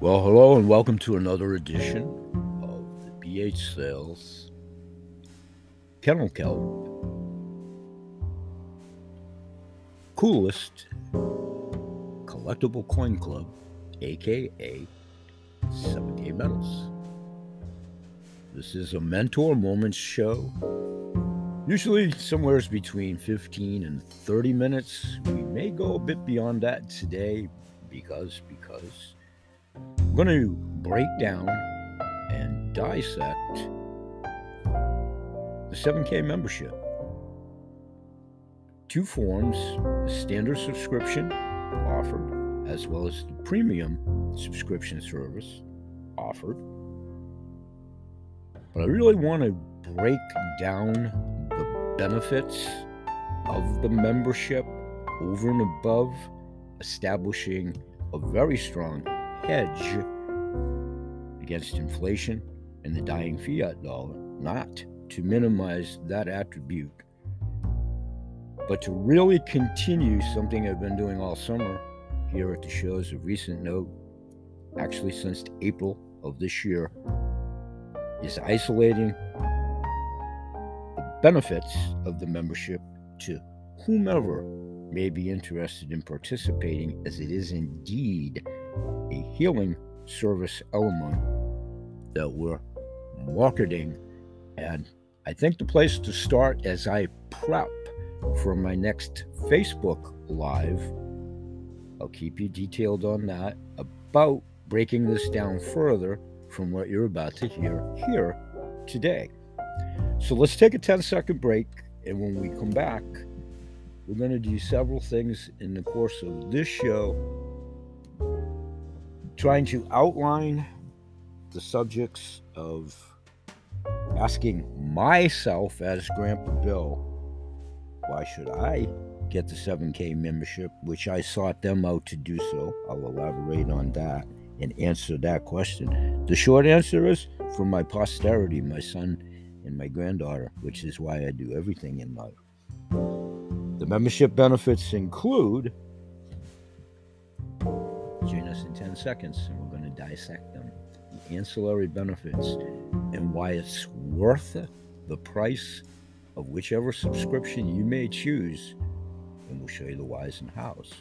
Well, hello and welcome to another edition of the BH Sales Kennel Kelp Coolest Collectible Coin Club, aka 7K Metals. This is a Mentor Moments show. Usually somewhere between 15 and 30 minutes. We may go a bit beyond that today because because going to break down and dissect the 7K membership. Two forms the standard subscription offered, as well as the premium subscription service offered. But I really want to break down the benefits of the membership over and above establishing a very strong hedge against inflation and the dying fiat dollar, not to minimize that attribute, but to really continue something I've been doing all summer here at the shows of recent note, actually since April of this year, is isolating the benefits of the membership to whomever may be interested in participating, as it is indeed a healing service element that we're marketing. And I think the place to start as I prep for my next Facebook Live, I'll keep you detailed on that, about breaking this down further from what you're about to hear here today. So let's take a 10 second break. And when we come back, we're going to do several things in the course of this show, trying to outline the subjects of asking myself as Grandpa Bill, why should I get the 7K membership, which I sought them out to do so. I'll elaborate on that and answer that question. The short answer is for my posterity, my son and my granddaughter, which is why I do everything in life. The membership benefits include, join us in 10 seconds and we're going to dissect them. The ancillary benefits and why it's worth the price of whichever subscription you may choose. And we'll show you the whys and hows.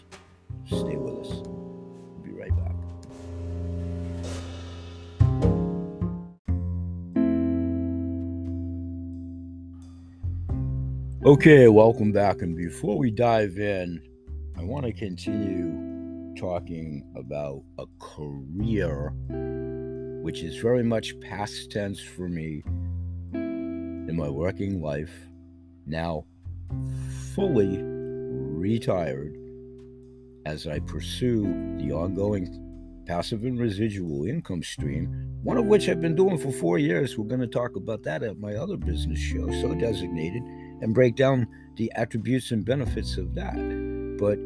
Stay with us. We'll be right back. Okay, welcome back. And before we dive in, I want to continue talking about a career, which is very much past tense for me in my working life, now fully retired as I pursue the ongoing passive and residual income stream, one of which I've been doing for four years. We're going to talk about that at my other business show, So Designated and break down the attributes and benefits of that. But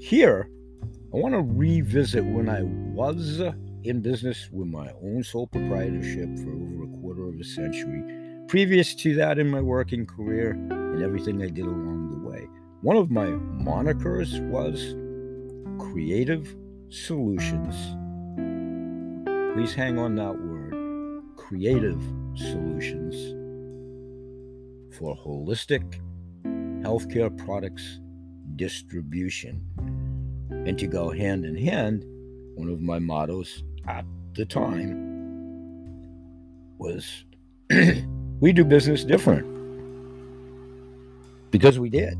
here, I want to revisit when I was in business with my own sole proprietorship for over a quarter of a century. Previous to that, in my working career and everything I did along the way, one of my monikers was Creative Solutions. Please hang on that word Creative Solutions for holistic healthcare products distribution. And to go hand in hand, one of my mottos at the time was we do business different because we did.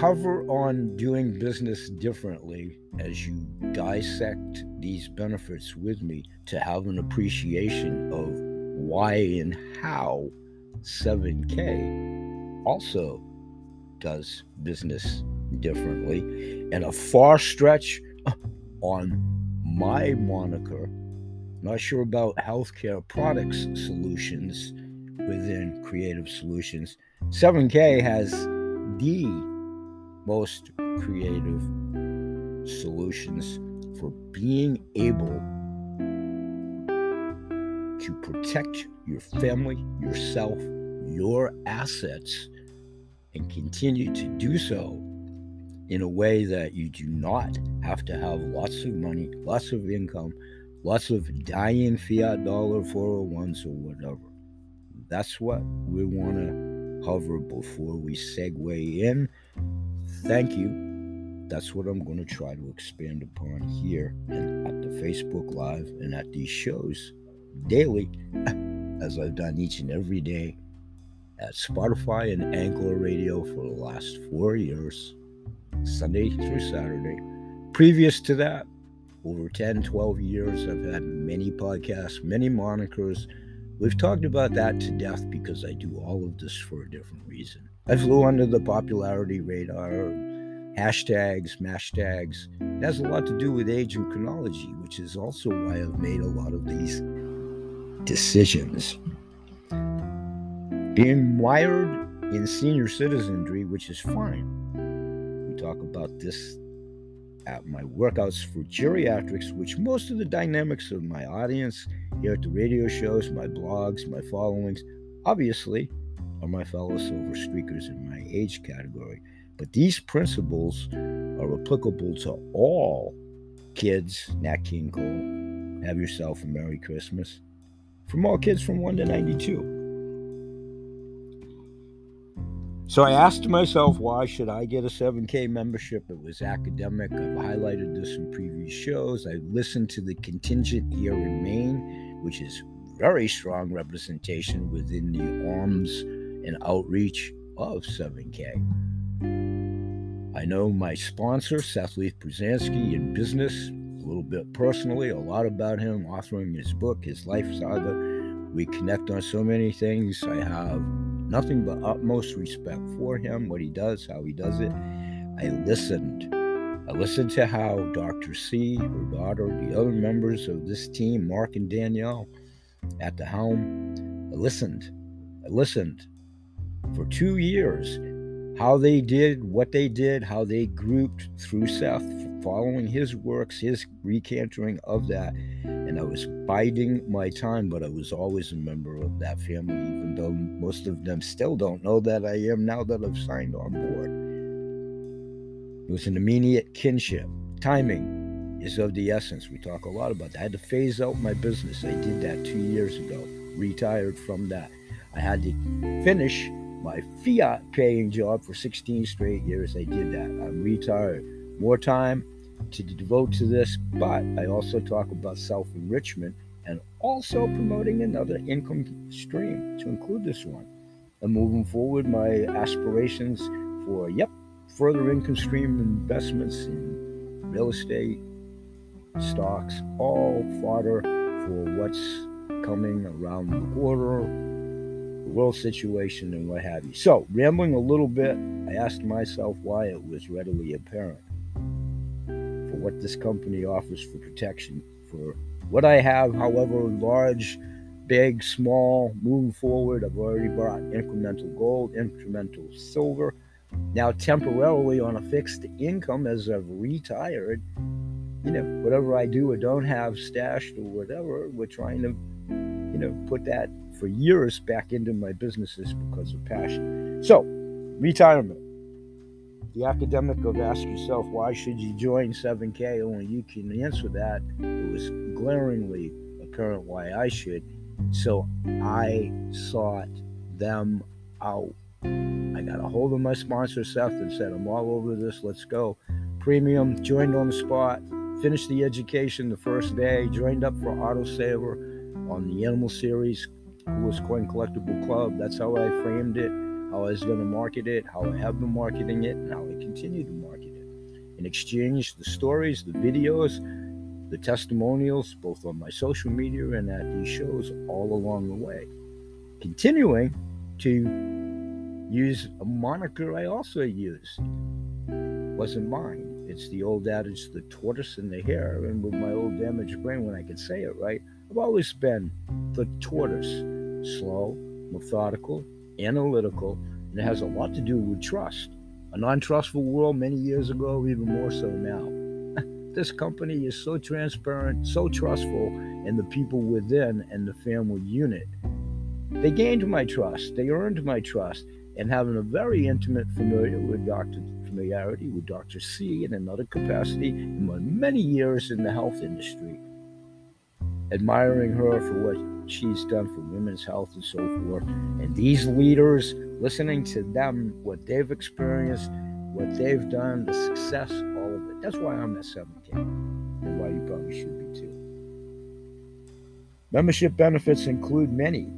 Hover on doing business differently as you dissect these benefits with me to have an appreciation of why and how 7K also does business differently, and a far stretch uh, on my moniker. Not sure about healthcare products solutions within Creative Solutions. 7K has the most creative solutions for being able to protect your family, yourself, your assets, and continue to do so in a way that you do not have to have lots of money, lots of income, lots of dying fiat dollar 401s or whatever. That's what we want to hover before we segue in. Thank you. That's what I'm going to try to expand upon here and at the Facebook Live and at these shows daily, as I've done each and every day at Spotify and Anchor Radio for the last four years. Sunday through Saturday. Previous to that, over 10, 12 years, I've had many podcasts, many monikers. We've talked about that to death because I do all of this for a different reason. I flew under the popularity radar, hashtags, mashtags. It has a lot to do with age and chronology, which is also why I've made a lot of these decisions. Being wired in senior citizenry, which is fine We talk about this at my workouts for geriatrics, which most of the dynamics of my audience here at the radio shows, my blogs, my followings, obviously, are my fellow silver streakers in my age category. But these principles are applicable to all kids. Nat King Cole, have yourself a Merry Christmas. From all kids from 1 to 92. So I asked myself, why should I get a 7K membership? It was academic. I've highlighted this in previous shows. I listened to the contingent here in Maine, which is very strong representation within the arms and outreach of 7K. I know my sponsor, Seth Leith Brzezinski, in business, a little bit personally, a lot about him, authoring his book, his life saga. We connect on so many things. I have nothing but utmost respect for him, what he does, how he does it. I listened. I listened to how Dr. C, her daughter, the other members of this team, Mark and Danielle, at the helm, I listened. I listened for two years how they did what they did, how they grouped through Seth, following his works, his recantering of that. And I was biding my time, but I was always a member of that family, even though most of them still don't know that I am now that I've signed on board. It was an immediate kinship. Timing is of the essence. We talk a lot about that. I had to phase out my business. I did that two years ago, retired from that. I had to finish my fiat paying job for 16 straight years. I did that. I'm retired. More time to devote to this, but I also talk about self enrichment and also promoting another income stream to include this one. And moving forward, my aspirations for, yep, further income stream investments in real estate, stocks, all fodder for what's coming around the corner, world situation, and what have you. So, rambling a little bit, I asked myself why it was readily apparent for what this company offers for protection for what I have, however large, big, small, moving forward. I've already bought incremental gold, incremental silver. Now, temporarily on a fixed income as I've retired, you know, whatever I do or don't have stashed or whatever, we're trying to, you know, put that for years back into my businesses because of passion. So, retirement. The academic of ask yourself why should you join 7k only you can answer that. It was glaringly apparent why i should. So i sought them out. I got a hold of my sponsor seth and said i'm all over this. Let's go. Premium joined on the spot finished the education the first day joined up for autosaver on the animal series coolest coin collectible club that's how i framed it how I was going to market it, how I have been marketing it, and how I continue to market it. In exchange, the stories, the videos, the testimonials, both on my social media and at these shows, all along the way. Continuing to use a moniker I also used. Wasn't mine. It's the old adage, the tortoise and the hare. And with my old damaged brain, when I could say it right, I've always been the tortoise. Slow, methodical, analytical, and it has a lot to do with trust. A non trustful world many years ago, even more so now. this company is so transparent, so trustful, and the people within and the family unit. They gained my trust, they earned my trust, and having a very intimate familiar with Dr. familiarity with Dr. C in another capacity in my many years in the health industry, admiring her for what she's done for women's health and so forth. And these leaders, listening to them, what they've experienced, what they've done, the success, all of it. That's why I'm at 17 and why you probably should be too. Membership benefits include many.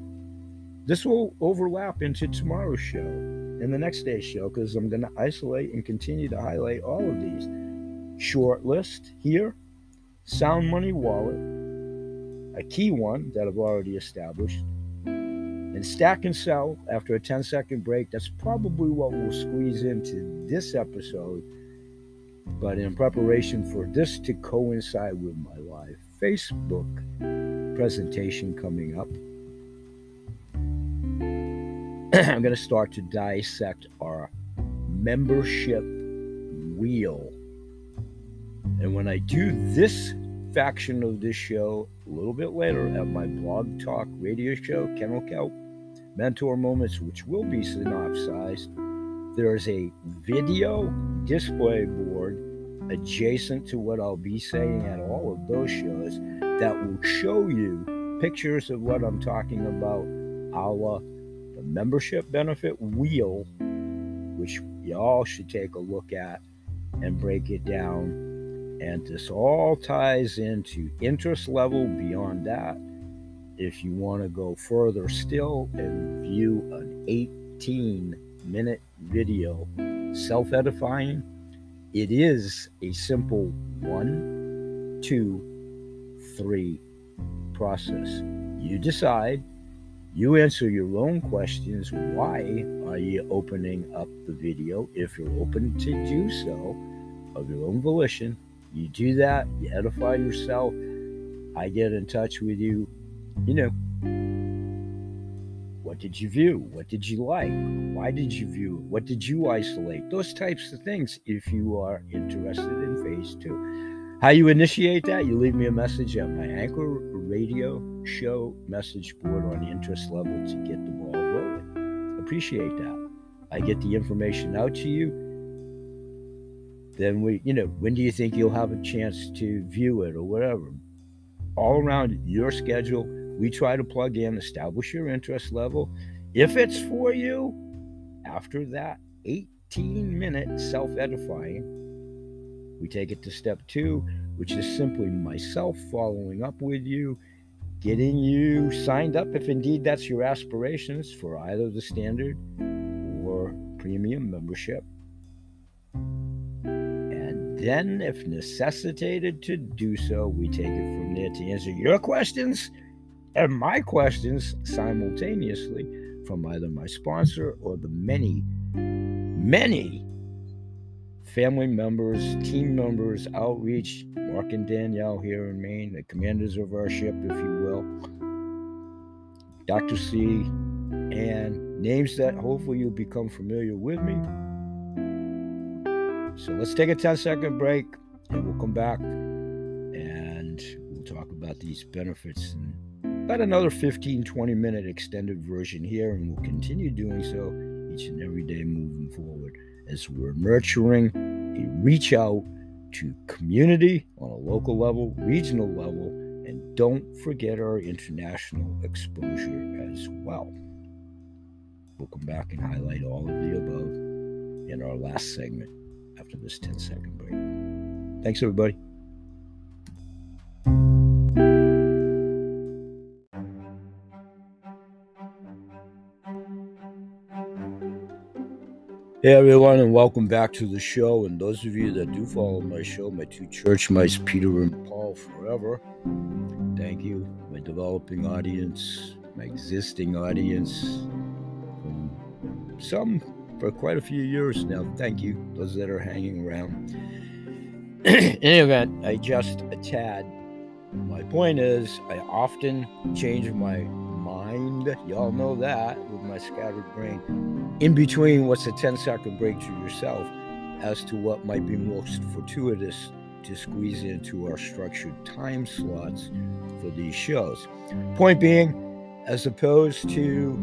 This will overlap into tomorrow's show and the next day's show because I'm going to isolate and continue to highlight all of these. Short list here, Sound Money Wallet, a key one that I've already established, and stack and sell after a 10 second break. That's probably what we'll squeeze into this episode. But in preparation for this to coincide with my live Facebook presentation coming up, I'm going to start to dissect our membership wheel. And when I do this faction of this show a little bit later at my blog talk radio show, Kennel Kelp Mentor Moments, which will be synopsized, there is a video display board adjacent to what I'll be saying at all of those shows that will show you pictures of what I'm talking about, a la the membership benefit wheel, which y'all should take a look at and break it down. And this all ties into interest level beyond that. If you want to go further still and view an 18 minute video, self edifying, it is a simple one, two, three process. You decide you answer your own questions. Why are you opening up the video? If you're open to do so of your own volition, you do that, you edify yourself. I get in touch with you. You know, what did you view? What did you like? Why did you view? What did you isolate? Those types of things if you are interested in phase two. How you initiate that? You leave me a message at my Anchor radio show message board on interest level to get the ball rolling. Appreciate that. I get the information out to you. Then we, you know, when do you think you'll have a chance to view it or whatever? All around your schedule, we try to plug in, establish your interest level. If it's for you, after that 18 minute self edifying, we take it to step two, which is simply myself following up with you, getting you signed up if indeed that's your aspirations for either the standard or premium membership. Then, if necessitated to do so, we take it from there to answer your questions and my questions simultaneously from either my sponsor or the many, many family members, team members, outreach, Mark and Danielle here in Maine, the commanders of our ship, if you will, Dr. C, and names that hopefully you'll become familiar with me. So let's take a 10 second break and we'll come back and we'll talk about these benefits and about another 15 20 minute extended version here, and we'll continue doing so each and every day moving forward as we're nurturing a reach out to community on a local level, regional level, and don't forget our international exposure as well. We'll come back and highlight all of the above in our last segment after this 10 second break. Thanks, everybody. Hey everyone, and welcome back to the show. And those of you that do follow my show, my two church mice, Peter and Paul, forever. Thank you, my developing audience, my existing audience, some for quite a few years now. Thank you, those that are hanging around. In any event, I just a tad. My point is, I often change my mind. Y'all know that with my scattered brain in between what's a 10 second break to yourself as to what might be most fortuitous to squeeze into our structured time slots for these shows. Point being, as opposed to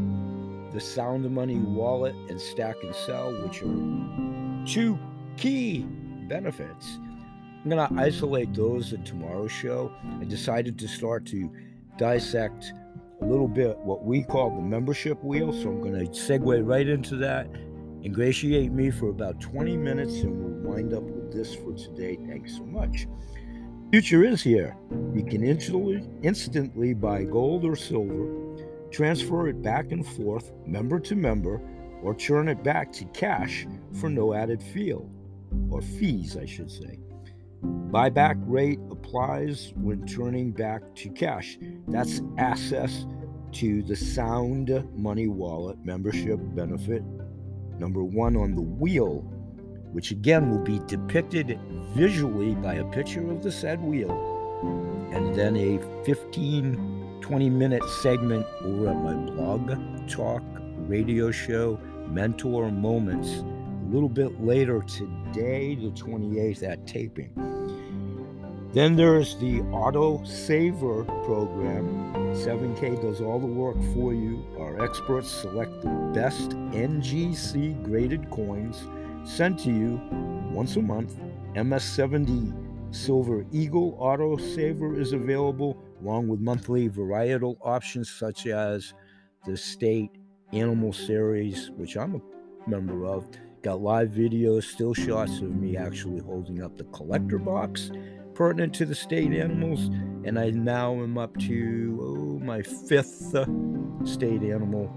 the Sound of Money wallet and Stack and Sell, which are two key benefits. I'm going to isolate those in tomorrow's show. I decided to start to dissect a little bit what we call the membership wheel. So I'm going to segue right into that. Ingratiate me for about 20 minutes and we'll wind up with this for today. Thanks so much. Future is here. You can instantly, instantly buy gold or silver, transfer it back and forth, member to member, or churn it back to cash for no added fee, or fees, I should say. Buyback rate applies when turning back to cash. That's access to the Sound Money Wallet membership benefit number one on the wheel, which again will be depicted visually by a picture of the said wheel, and then a 15 20 minute segment over at my blog talk radio show, Mentor Moments, a little bit later today, the 28th, at taping. Then there's the Auto Saver program. 7K does all the work for you. Our experts select the best NGC graded coins sent to you once a month. MS70 Silver Eagle Auto Saver is available, along with monthly varietal options such as the State Animal Series, which I'm a member of. Got live videos, still shots of me actually holding up the collector box pertinent to the state animals, and I now am up to oh, my fifth uh, state animal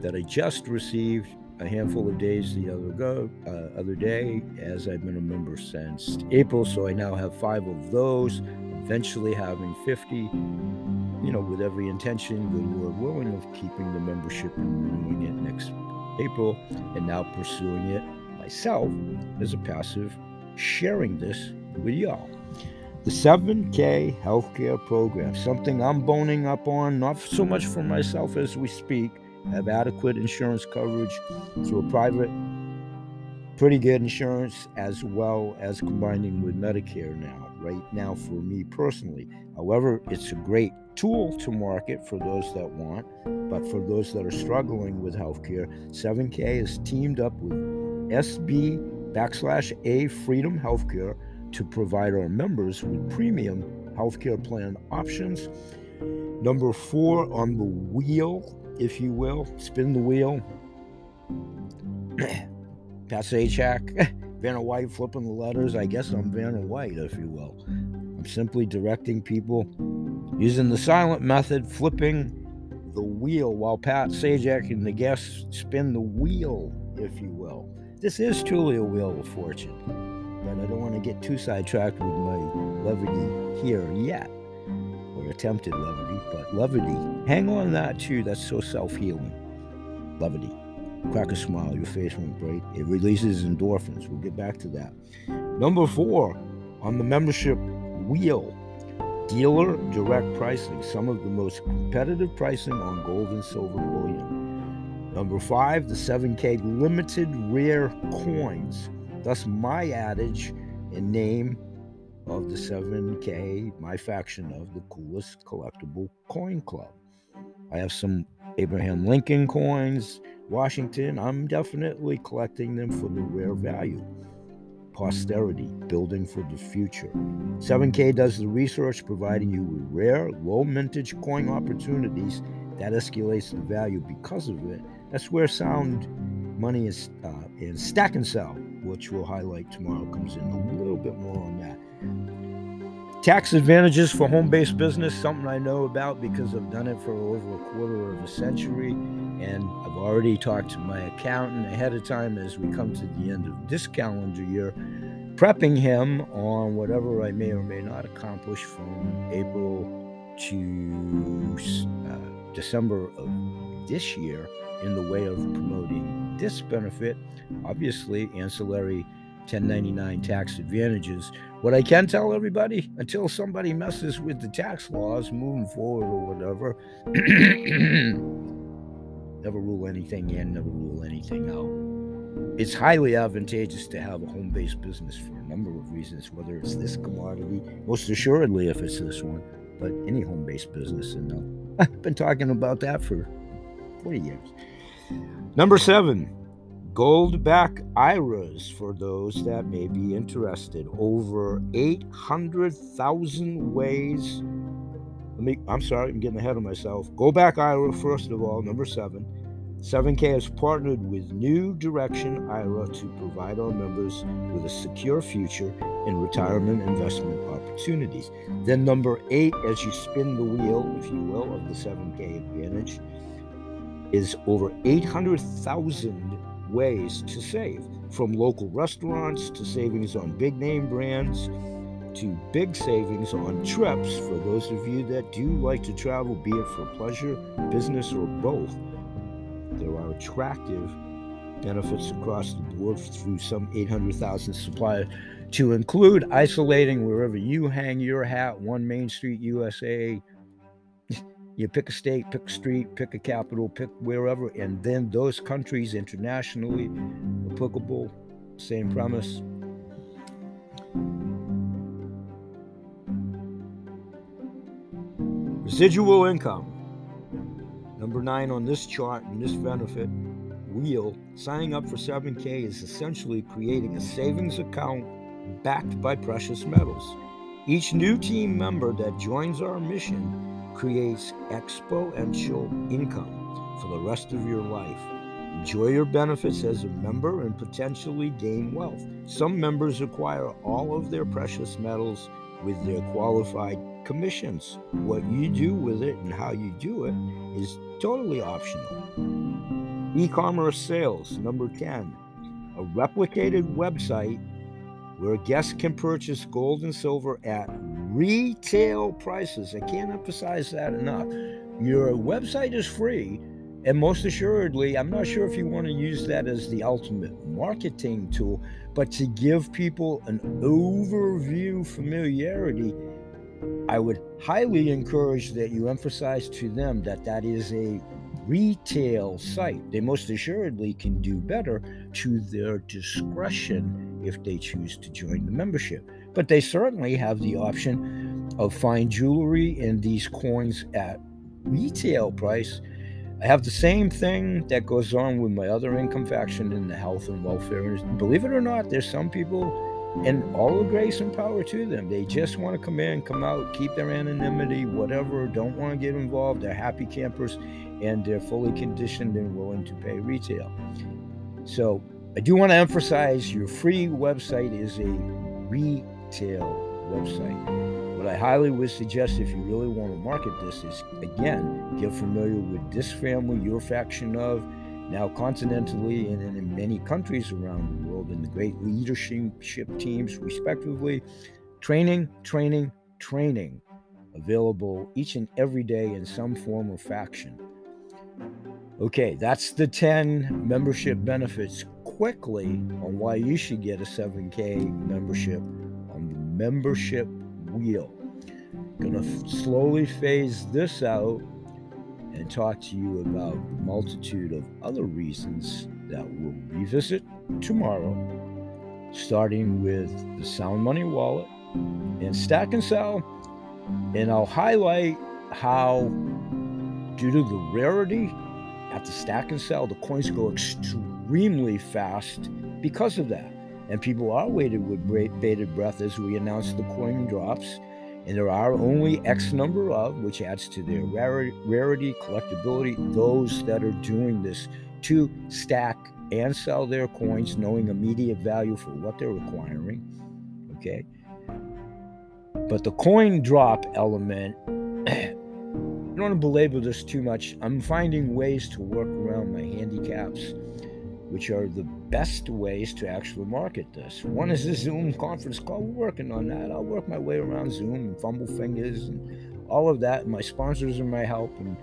that I just received a handful of days the other go uh, other day, as I've been a member since April. So I now have five of those. Eventually having 50, you know, with every intention, good Lord willing, of keeping the membership and renewing it next April, and now pursuing it myself as a passive, sharing this with y'all. The 7K healthcare program, something I'm boning up on, not so much for myself as we speak, have adequate insurance coverage through a private, pretty good insurance, as well as combining with Medicare now, right now for me personally. However, it's a great tool to market for those that want, but for those that are struggling with healthcare, 7K is teamed up with SB backslash A Freedom Healthcare to provide our members with premium healthcare plan options. Number four on the wheel, if you will, spin the wheel. Pat Sajak, Vanna White flipping the letters. I guess I'm Vanna White, if you will. I'm simply directing people using the silent method, flipping the wheel while Pat Sajak and the guests spin the wheel, if you will. This is truly a wheel of fortune but I don't want to get too sidetracked with my levity here yet, or attempted levity, but levity. Hang on that too. That's so self healing. Levity. Crack a smile, your face won't break. It releases endorphins. We'll get back to that. Number four on the membership wheel dealer direct pricing, some of the most competitive pricing on gold and silver bullion. Number five, the 7K limited rare coins Thus, my adage and name of the 7K, my faction of the coolest collectible coin club. I have some Abraham Lincoln coins, Washington. I'm definitely collecting them for the rare value. Posterity, building for the future. 7K does the research, providing you with rare, low mintage coin opportunities that escalates the value because of it. That's where sound money is uh, in stack and sell which we'll highlight tomorrow, comes in a little bit more on that. Tax advantages for home based business, something I know about because I've done it for over a quarter of a century. And I've already talked to my accountant ahead of time as we come to the end of this calendar year, prepping him on whatever I may or may not accomplish from April to uh, December of this year in the way of promoting this benefit. Obviously, ancillary 1099 tax advantages. What I can tell everybody until somebody messes with the tax laws moving forward or whatever, never rule anything in, never rule anything out. It's highly advantageous to have a home based business for a number of reasons, whether it's this commodity, most assuredly if it's this one, but any home based business. And I've been talking about that for 40 years. Number seven, Gold-back IRAs for those that may be interested. Over 800,000 ways. Let me, I'm sorry, I'm getting ahead of myself. Go back IRA, first of all, number seven. 7K has partnered with New Direction IRA to provide our members with a secure future in retirement investment opportunities. Then, number eight, as you spin the wheel, if you will, of the 7K Advantage, is over 800,000 ways to save from local restaurants to savings on big name brands to big savings on trips for those of you that do like to travel, be it for pleasure, business, or both. There are attractive benefits across the board through some 800,000 suppliers, to include isolating wherever you hang your hat, one Main Street, USA, you pick a state, pick a street, pick a capital, pick wherever, and then those countries internationally applicable, same premise. Residual income. Number nine on this chart and this benefit wheel, signing up for 7K is essentially creating a savings account backed by precious metals. Each new team member that joins our mission creates exponential income for the rest of your life. Enjoy your benefits as a member and potentially gain wealth. Some members acquire all of their precious metals with their qualified commissions. What you do with it and how you do it is totally optional. E commerce sales, number 10. A replicated website where guests can purchase gold and silver at retail prices. I can't emphasize that enough. Your website is free, and most assuredly, I'm not sure if you want to use that as the ultimate marketing tool, but to give people an overview familiarity, I would highly encourage that you emphasize to them that that is a retail site. They most assuredly can do better to their discretion if they choose to join the membership but they certainly have the option of fine jewelry and these coins at retail price. I have the same thing that goes on with my other income faction in the health and welfare. Believe it or not, there's some people, and all the grace and power to them. They just want to come in, come out, keep their anonymity, whatever, don't want to get involved. They're happy campers and they're fully conditioned and willing to pay retail. So I do want to emphasize your free website is a re retail website. What I highly would suggest if you really want to market this is again, get familiar with this family, your faction of, now continentally and in many countries around the world, and the great leadership teams, respectively. Training, training, training available each and every day in some form or faction. Okay, that's the 10 membership benefits quickly on why you should get a 7K membership membership wheel. Gonna slowly phase this out and talk to you about a multitude of other reasons that we'll revisit tomorrow, starting with the Sound Money Wallet and Stack and Sell. And I'll highlight how, due to the rarity at the Stack and Sell, the coins go extremely fast because of that. And people are waiting with bated breath as we announce the coin drops. And there are only X number of, which adds to their rarity, collectability, those that are doing this to stack and sell their coins, knowing immediate value for what they're acquiring. Okay. But the coin drop element, I don't want to belabor this too much. I'm finding ways to work around my handicaps which are the best ways to actually market this. One is a Zoom conference call. We're working on that. I'll work my way around Zoom and fumble fingers and all of that. My sponsors are my help. And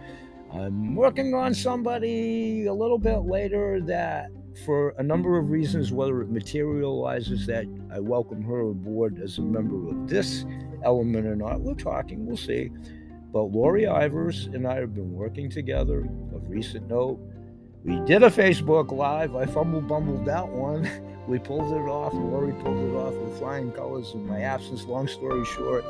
I'm working on somebody a little bit later that, for a number of reasons, whether it materializes that I welcome her aboard as a member of this element or not, we're talking, we'll see. But Lori Ivers and I have been working together of recent note we did a Facebook Live. I fumble bumbled that one. We pulled it off. Lori pulled it off with flying colors in my absence. Long story short,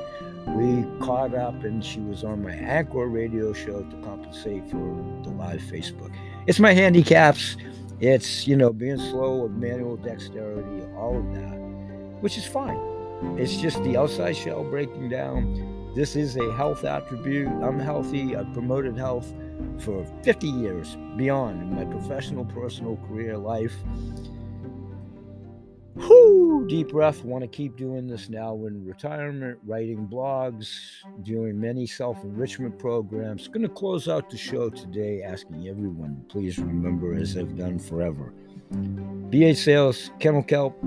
we caught up and she was on my Anchor radio show to compensate for the live Facebook. It's my handicaps. It's, you know, being slow with manual dexterity, all of that, which is fine. It's just the outside shell breaking down. This is a health attribute. I'm healthy. I've promoted health for 50 years beyond in my professional, personal career life. Whoo, deep breath. Want to keep doing this now in retirement, writing blogs, doing many self enrichment programs. Going to close out the show today asking everyone please remember, as I've done forever, BH Sales, Kennel Kelp,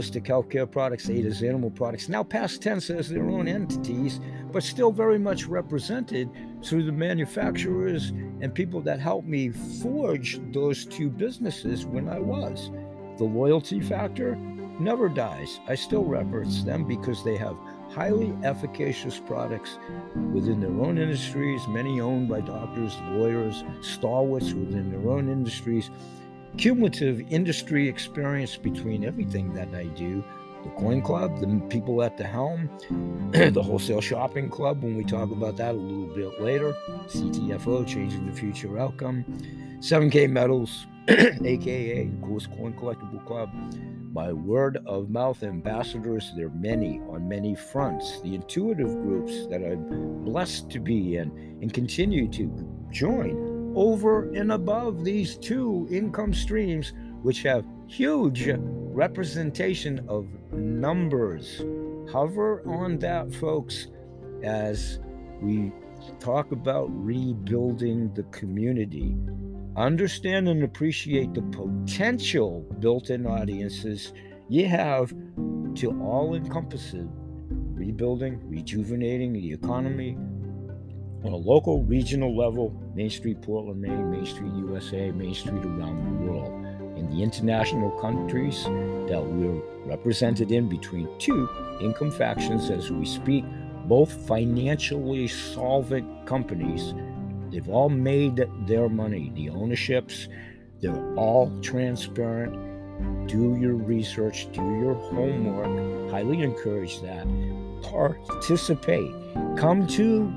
Holistic Healthcare Products, Ada's Animal Products, now past tense as their own entities, but still very much represented through the manufacturers and people that helped me forge those two businesses when I was. The loyalty factor never dies. I still reference them because they have highly efficacious products within their own industries, many owned by doctors, lawyers, stalwarts within their own industries. Cumulative industry experience between everything that I do the coin club, the people at the helm, the wholesale shopping club, when we talk about that a little bit later, CTFO, changing the future outcome, 7K metals, aka the coolest coin collectible club. By word of mouth ambassadors, there are many on many fronts. The intuitive groups that I'm blessed to be in and continue to join over and above these two income streams, which have huge representation of numbers. Hover on that, folks, as we talk about rebuilding the community understand and appreciate the potential built in audiences you have to all encompass it rebuilding, rejuvenating the economy on a local, regional level, Main Street, Portland, Maine, Main Street, USA, Main Street around the world. In the international countries that we're represented in between two income factions as we speak, both financially solvent companies They've all made their money. The ownerships, they're all transparent. Do your research, do your homework. Highly encourage that. Participate. Come to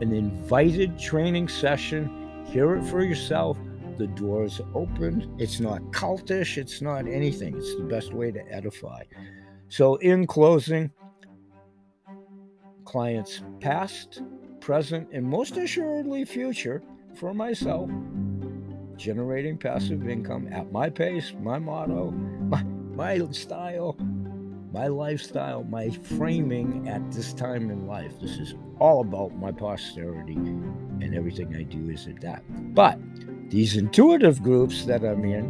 an invited training session. Hear it for yourself. The doors open. It's not cultish. It's not anything. It's the best way to edify. So, in closing, clients past, present, and most assuredly future for myself, generating passive income at my pace, my motto, my, my style, my lifestyle, my framing at this time in life. This is all about my posterity, and everything I do is that. But these intuitive groups that I'm in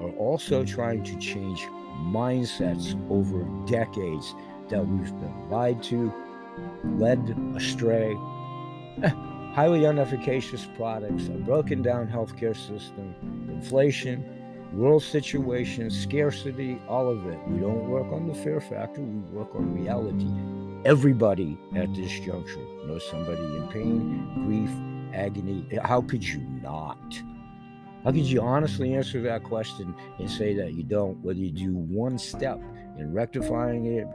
are also trying to change mindsets over decades that we've been lied to, led astray, eh, highly unefficacious products, a broken down healthcare system, inflation, world situation, scarcity, all of it. We don't work on the fear factor, we work on reality. Everybody at this juncture knows somebody in pain, grief, agony. How could you not? How could you honestly answer that question and say that you don't, whether you do one step in rectifying it,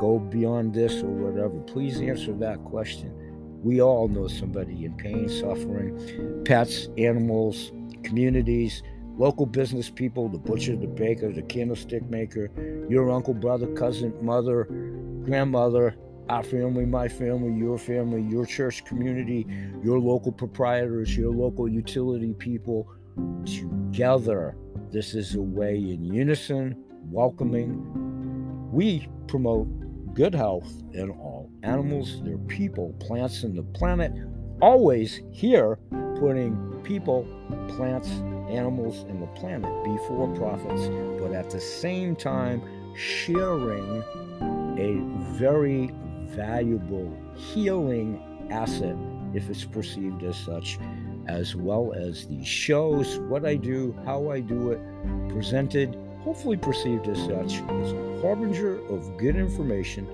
go beyond this or whatever? Please answer that question. We all know somebody in pain, suffering, pets, animals, communities, local business people, the butcher, the baker, the candlestick maker, your uncle, brother, cousin, mother, grandmother, our family, my family, your family, your church community, your local proprietors, your local utility people together. This is a way in unison, welcoming. We promote good health in all animals, their people, plants, and the planet. Always here, putting people, plants, animals, and the planet before profits, but at the same time, sharing a very valuable healing asset if it's perceived as such as well as the shows, what I do, how I do it, presented, hopefully perceived as such, as a harbinger of good information,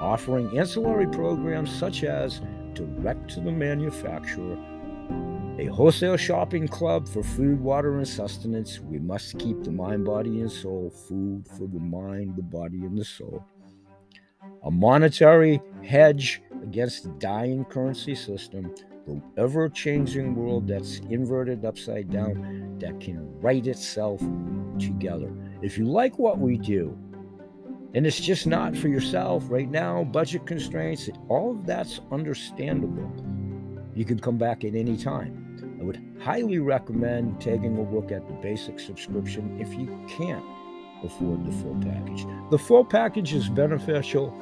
offering ancillary programs such as direct to the manufacturer, a wholesale shopping club for food, water, and sustenance. We must keep the mind, body, and soul, food for the mind, the body, and the soul. A monetary hedge against the dying currency system the ever changing world that's inverted upside down that can right itself together. If you like what we do, and it's just not for yourself right now, budget constraints, all of that's understandable. You can come back at any time. I would highly recommend taking a look at the basic subscription if you can't afford the full package. The full package is beneficial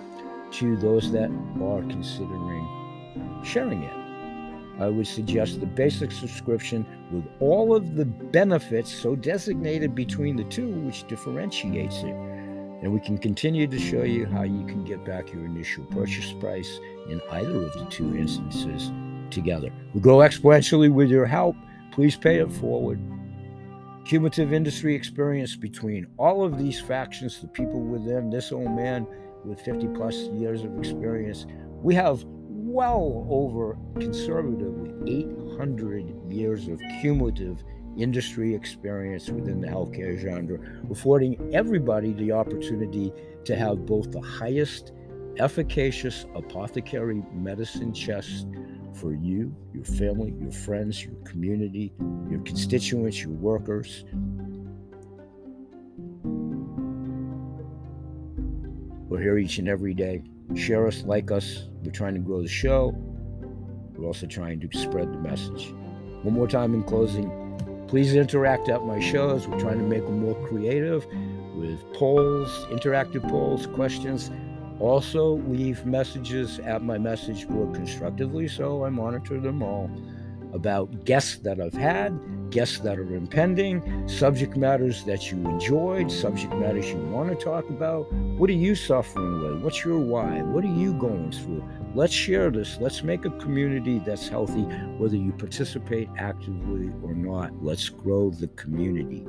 to those that are considering sharing it. I would suggest the basic subscription with all of the benefits so designated between the two, which differentiates it. And we can continue to show you how you can get back your initial purchase price in either of the two instances together. We grow exponentially with your help. Please pay it forward. Cumulative industry experience between all of these factions, the people within this old man with 50 plus years of experience. We have well over conservatively 800 years of cumulative industry experience within the healthcare genre, affording everybody the opportunity to have both the highest efficacious apothecary medicine chest for you, your family, your friends, your community, your constituents, your workers. We're here each and every day. Share us, like us. We're trying to grow the show. We're also trying to spread the message. One more time in closing, please interact at my shows. We're trying to make them more creative with polls, interactive polls, questions. Also, leave messages at my message board constructively, so I monitor them all about guests that I've had, guests that are impending, subject matters that you enjoyed, subject matters you want to talk about. What are you suffering with? What's your why? What are you going through? Let's share this. Let's make a community that's healthy, whether you participate actively or not. Let's grow the community.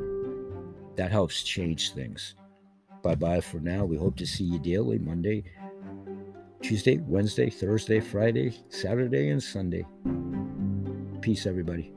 That helps change things. Bye bye for now. We hope to see you daily Monday, Tuesday, Wednesday, Thursday, Friday, Saturday, and Sunday. Peace, everybody.